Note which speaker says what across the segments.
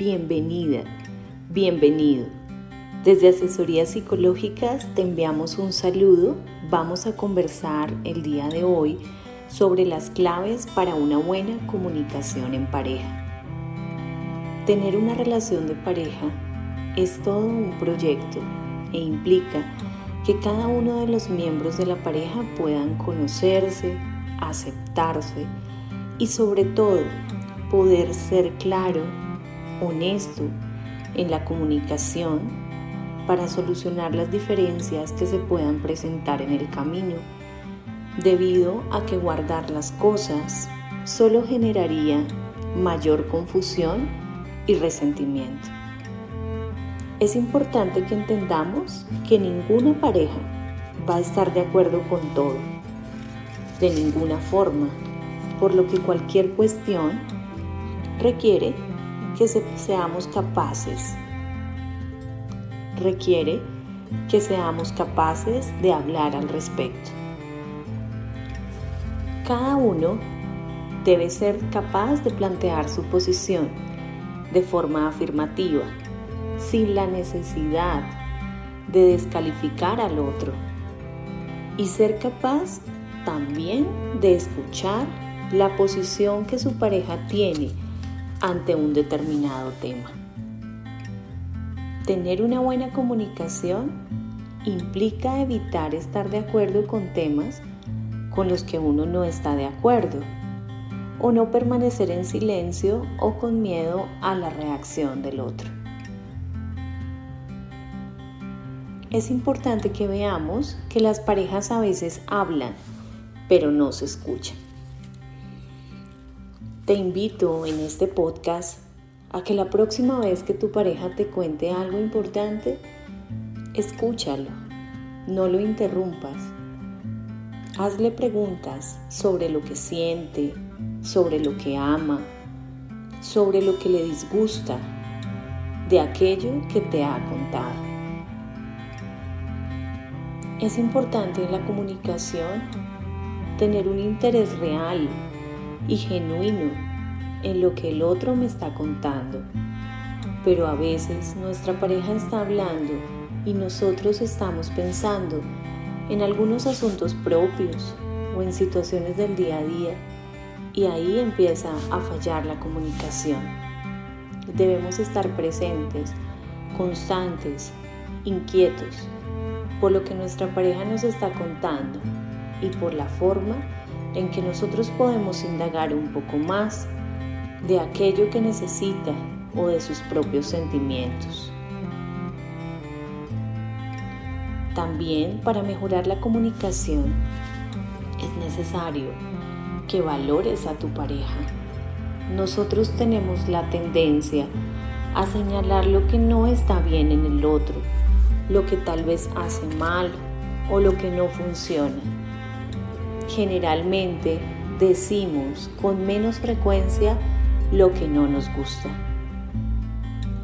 Speaker 1: bienvenida, bienvenido. Desde Asesorías Psicológicas te enviamos un saludo. Vamos a conversar el día de hoy sobre las claves para una buena comunicación en pareja. Tener una relación de pareja es todo un proyecto e implica que cada uno de los miembros de la pareja puedan conocerse, aceptarse y sobre todo poder ser claro, honesto en la comunicación para solucionar las diferencias que se puedan presentar en el camino, debido a que guardar las cosas solo generaría mayor confusión y resentimiento. Es importante que entendamos que ninguna pareja va a estar de acuerdo con todo, de ninguna forma, por lo que cualquier cuestión requiere que seamos capaces, requiere que seamos capaces de hablar al respecto. Cada uno debe ser capaz de plantear su posición de forma afirmativa, sin la necesidad de descalificar al otro, y ser capaz también de escuchar la posición que su pareja tiene ante un determinado tema. Tener una buena comunicación implica evitar estar de acuerdo con temas con los que uno no está de acuerdo o no permanecer en silencio o con miedo a la reacción del otro. Es importante que veamos que las parejas a veces hablan, pero no se escuchan. Te invito en este podcast a que la próxima vez que tu pareja te cuente algo importante, escúchalo, no lo interrumpas. Hazle preguntas sobre lo que siente, sobre lo que ama, sobre lo que le disgusta de aquello que te ha contado. Es importante en la comunicación tener un interés real y genuino en lo que el otro me está contando. Pero a veces nuestra pareja está hablando y nosotros estamos pensando en algunos asuntos propios o en situaciones del día a día y ahí empieza a fallar la comunicación. Debemos estar presentes, constantes, inquietos por lo que nuestra pareja nos está contando y por la forma en que nosotros podemos indagar un poco más de aquello que necesita o de sus propios sentimientos. También para mejorar la comunicación es necesario que valores a tu pareja. Nosotros tenemos la tendencia a señalar lo que no está bien en el otro, lo que tal vez hace mal o lo que no funciona generalmente decimos con menos frecuencia lo que no nos gusta.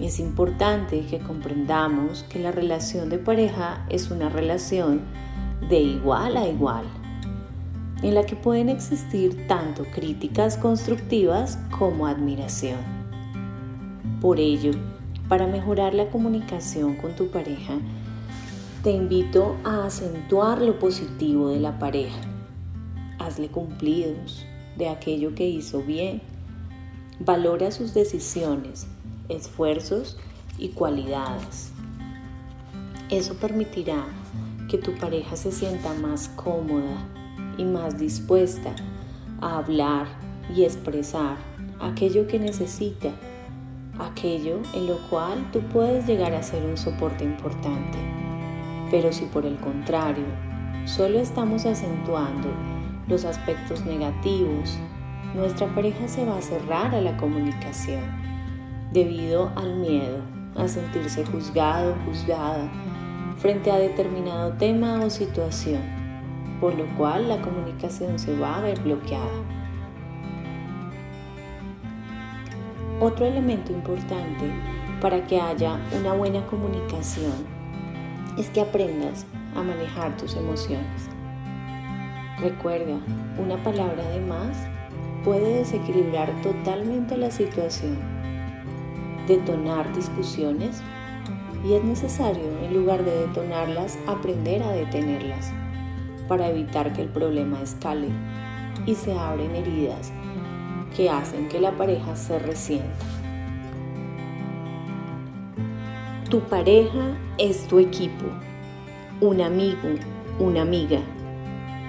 Speaker 1: Es importante que comprendamos que la relación de pareja es una relación de igual a igual, en la que pueden existir tanto críticas constructivas como admiración. Por ello, para mejorar la comunicación con tu pareja, te invito a acentuar lo positivo de la pareja hazle cumplidos de aquello que hizo bien. Valora sus decisiones, esfuerzos y cualidades. Eso permitirá que tu pareja se sienta más cómoda y más dispuesta a hablar y expresar aquello que necesita, aquello en lo cual tú puedes llegar a ser un soporte importante. Pero si por el contrario, solo estamos acentuando los aspectos negativos, nuestra pareja se va a cerrar a la comunicación debido al miedo a sentirse juzgado juzgada frente a determinado tema o situación, por lo cual la comunicación se va a ver bloqueada. Otro elemento importante para que haya una buena comunicación es que aprendas a manejar tus emociones. Recuerda, una palabra de más puede desequilibrar totalmente la situación. detonar discusiones y es necesario, en lugar de detonarlas, aprender a detenerlas para evitar que el problema escale y se abren heridas que hacen que la pareja se resienta. Tu pareja es tu equipo, un amigo, una amiga,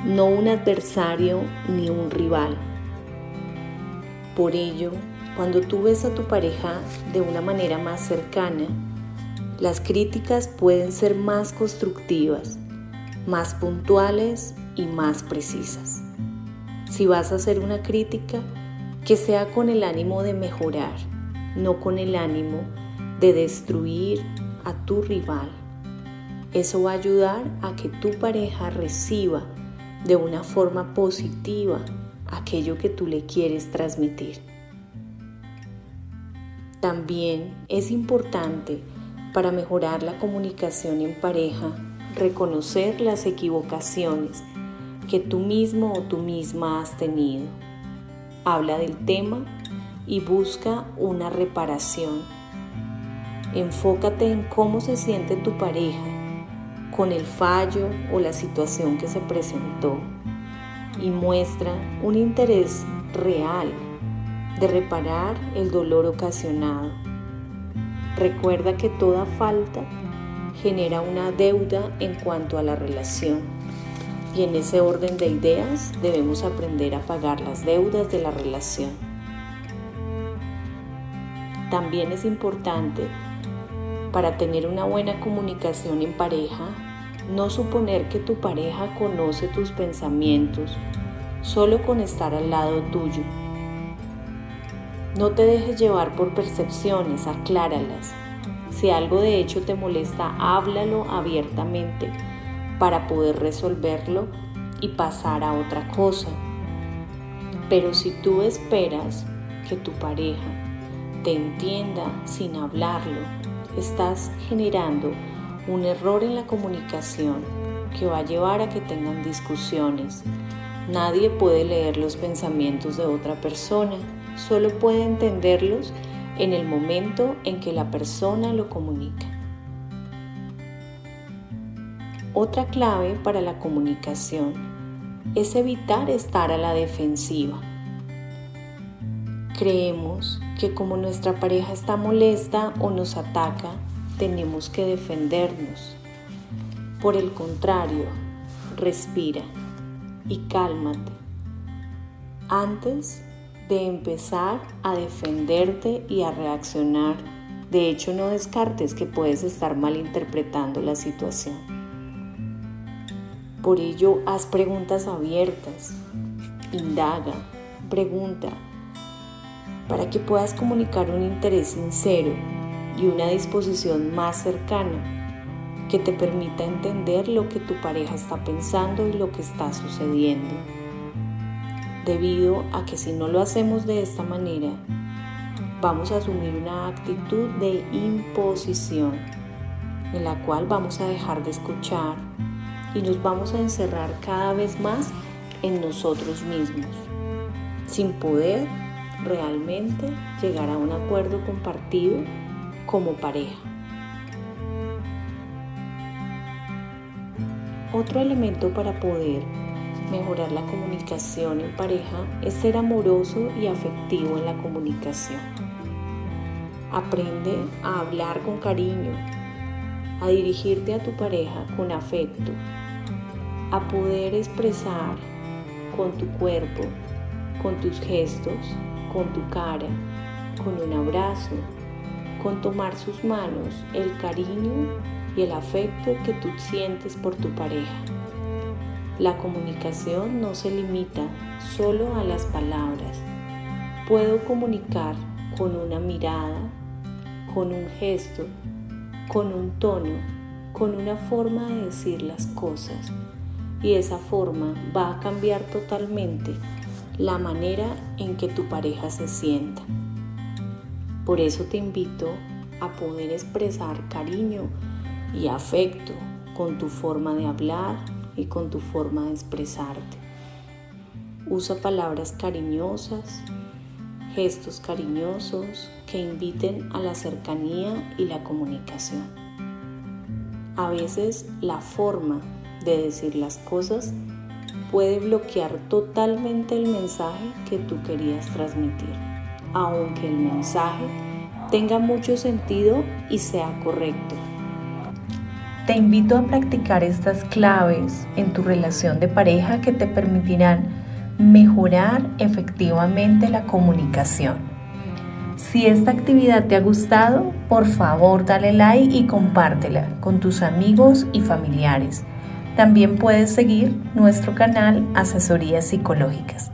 Speaker 1: no un adversario ni un rival. Por ello, cuando tú ves a tu pareja de una manera más cercana, las críticas pueden ser más constructivas, más puntuales y más precisas. Si vas a hacer una crítica, que sea con el ánimo de mejorar, no con el ánimo de destruir a tu rival. Eso va a ayudar a que tu pareja reciba de una forma positiva aquello que tú le quieres transmitir. También es importante para mejorar la comunicación en pareja reconocer las equivocaciones que tú mismo o tú misma has tenido. Habla del tema y busca una reparación. Enfócate en cómo se siente tu pareja con el fallo o la situación que se presentó y muestra un interés real de reparar el dolor ocasionado. Recuerda que toda falta genera una deuda en cuanto a la relación y en ese orden de ideas debemos aprender a pagar las deudas de la relación. También es importante para tener una buena comunicación en pareja no suponer que tu pareja conoce tus pensamientos solo con estar al lado tuyo no te dejes llevar por percepciones, acláralas. Si algo de hecho te molesta, háblalo abiertamente para poder resolverlo y pasar a otra cosa. Pero si tú esperas que tu pareja te entienda sin hablarlo, estás generando un error en la comunicación que va a llevar a que tengan discusiones. Nadie puede leer los pensamientos de otra persona solo puede entenderlos en el momento en que la persona lo comunica. Otra clave para la comunicación es evitar estar a la defensiva. Creemos que como nuestra pareja está molesta o nos ataca, tenemos que defendernos. Por el contrario, respira y cálmate. Antes de empezar a defenderte y a reaccionar. De hecho, no descartes que puedes estar malinterpretando la situación. Por ello, haz preguntas abiertas, indaga, pregunta, para que puedas comunicar un interés sincero y una disposición más cercana que te permita entender lo que tu pareja está pensando y lo que está sucediendo. Debido a que si no lo hacemos de esta manera, vamos a asumir una actitud de imposición en la cual vamos a dejar de escuchar y nos vamos a encerrar cada vez más en nosotros mismos, sin poder realmente llegar a un acuerdo compartido como pareja. Otro elemento para poder mejorar la comunicación en pareja es ser amoroso y afectivo en la comunicación. Aprende a hablar con cariño, a dirigirte a tu pareja con afecto, a poder expresar con tu cuerpo, con tus gestos, con tu cara, con un abrazo, con tomar sus manos, el cariño y el afecto que tú sientes por tu pareja. La comunicación no se limita solo a las palabras. Puedo comunicar con una mirada, con un gesto, con un tono, con una forma de decir las cosas. Y esa forma va a cambiar totalmente la manera en que tu pareja se sienta. Por eso te invito a poder expresar cariño y afecto con tu forma de hablar, y con tu forma de expresarte. Usa palabras cariñosas, gestos cariñosos que inviten a la cercanía y la comunicación. A veces la forma de decir las cosas puede bloquear totalmente el mensaje que tú querías transmitir, aunque el mensaje tenga mucho sentido y sea correcto. Te invito a practicar estas claves en tu relación de pareja que te permitirán mejorar efectivamente la comunicación. Si esta actividad te ha gustado, por favor dale like y compártela con tus amigos y familiares. También puedes seguir nuestro canal Asesorías Psicológicas.